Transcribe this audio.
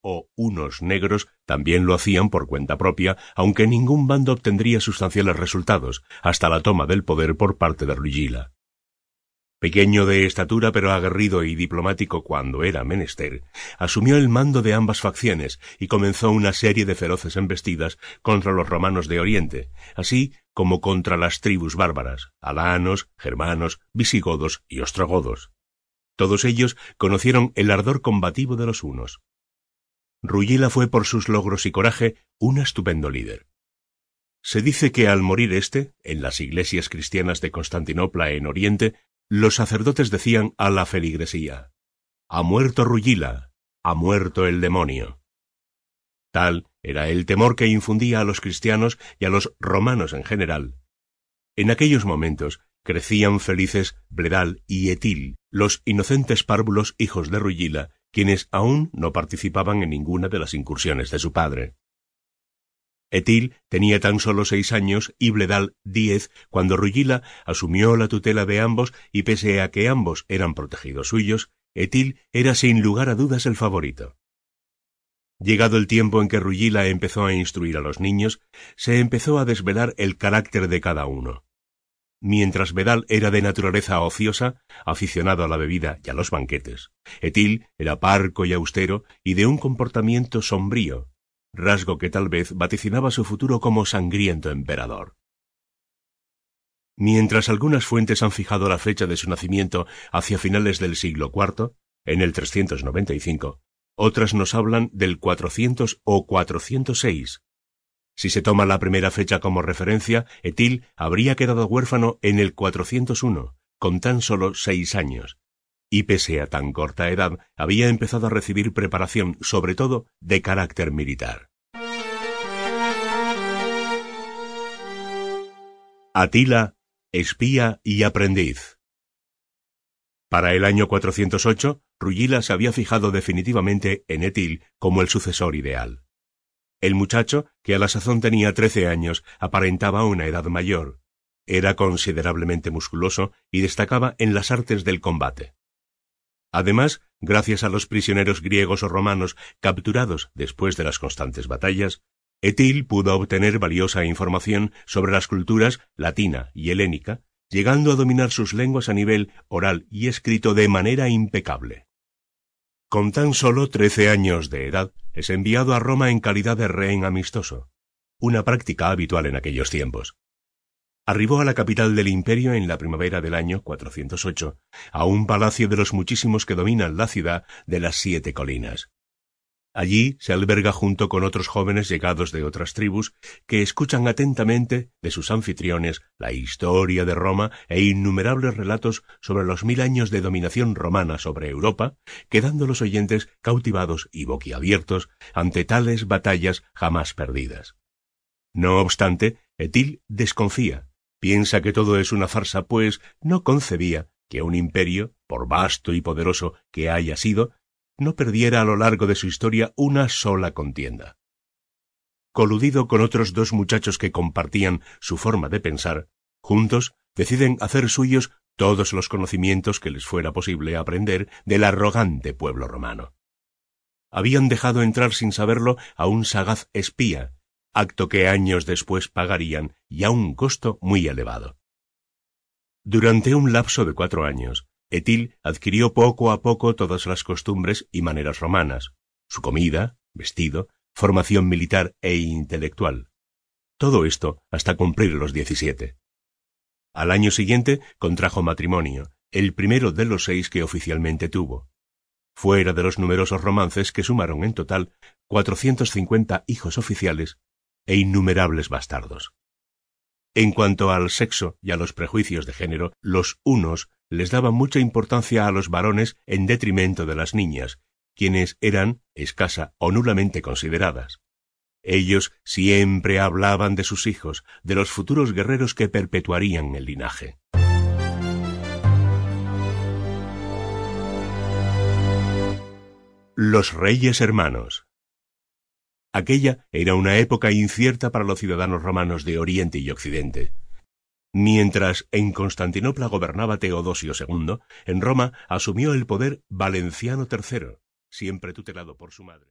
o unos negros también lo hacían por cuenta propia, aunque ningún bando obtendría sustanciales resultados hasta la toma del poder por parte de Rugila. Pequeño de estatura pero aguerrido y diplomático cuando era menester, asumió el mando de ambas facciones y comenzó una serie de feroces embestidas contra los romanos de Oriente, así como contra las tribus bárbaras, alanos, germanos, visigodos y ostrogodos. Todos ellos conocieron el ardor combativo de los unos. Rugila fue por sus logros y coraje un estupendo líder. Se dice que al morir éste, en las iglesias cristianas de Constantinopla en Oriente, los sacerdotes decían a la feligresía, Ha muerto Rugila, ha muerto el demonio. Tal era el temor que infundía a los cristianos y a los romanos en general. En aquellos momentos crecían felices Bledal y Etil, los inocentes párvulos hijos de Rugila, quienes aún no participaban en ninguna de las incursiones de su padre. Etil tenía tan solo seis años y Bledal diez cuando Rugila asumió la tutela de ambos y pese a que ambos eran protegidos suyos, Etil era sin lugar a dudas el favorito. Llegado el tiempo en que Rugila empezó a instruir a los niños, se empezó a desvelar el carácter de cada uno. Mientras Bedal era de naturaleza ociosa, aficionado a la bebida y a los banquetes, Etil era parco y austero y de un comportamiento sombrío, rasgo que tal vez vaticinaba su futuro como sangriento emperador. Mientras algunas fuentes han fijado la fecha de su nacimiento hacia finales del siglo IV, en el 395, otras nos hablan del 400 o 406. Si se toma la primera fecha como referencia, Etil habría quedado huérfano en el 401, con tan solo seis años, y pese a tan corta edad, había empezado a recibir preparación, sobre todo, de carácter militar. Atila, espía y aprendiz. Para el año 408, Rugila se había fijado definitivamente en Etil como el sucesor ideal. El muchacho, que a la sazón tenía trece años, aparentaba una edad mayor. Era considerablemente musculoso y destacaba en las artes del combate. Además, gracias a los prisioneros griegos o romanos capturados después de las constantes batallas, Etil pudo obtener valiosa información sobre las culturas latina y helénica, llegando a dominar sus lenguas a nivel oral y escrito de manera impecable. Con tan solo trece años de edad, es enviado a Roma en calidad de rehén amistoso, una práctica habitual en aquellos tiempos. Arribó a la capital del imperio en la primavera del año 408, a un palacio de los muchísimos que dominan la ciudad de las siete colinas. Allí se alberga junto con otros jóvenes llegados de otras tribus que escuchan atentamente de sus anfitriones la historia de Roma e innumerables relatos sobre los mil años de dominación romana sobre Europa, quedando los oyentes cautivados y boquiabiertos ante tales batallas jamás perdidas. No obstante, Etil desconfía, Piensa que todo es una farsa, pues no concebía que un imperio, por vasto y poderoso que haya sido, no perdiera a lo largo de su historia una sola contienda. Coludido con otros dos muchachos que compartían su forma de pensar, juntos deciden hacer suyos todos los conocimientos que les fuera posible aprender del arrogante pueblo romano. Habían dejado entrar sin saberlo a un sagaz espía, acto que años después pagarían y a un costo muy elevado. Durante un lapso de cuatro años, Etil adquirió poco a poco todas las costumbres y maneras romanas, su comida, vestido, formación militar e intelectual. Todo esto hasta cumplir los diecisiete. Al año siguiente contrajo matrimonio, el primero de los seis que oficialmente tuvo. Fuera de los numerosos romances que sumaron en total 450 hijos oficiales e innumerables bastardos. En cuanto al sexo y a los prejuicios de género, los unos les daban mucha importancia a los varones en detrimento de las niñas, quienes eran escasa o nulamente consideradas. Ellos siempre hablaban de sus hijos, de los futuros guerreros que perpetuarían el linaje. Los reyes hermanos. Aquella era una época incierta para los ciudadanos romanos de Oriente y Occidente. Mientras en Constantinopla gobernaba Teodosio II, en Roma asumió el poder Valenciano III, siempre tutelado por su madre.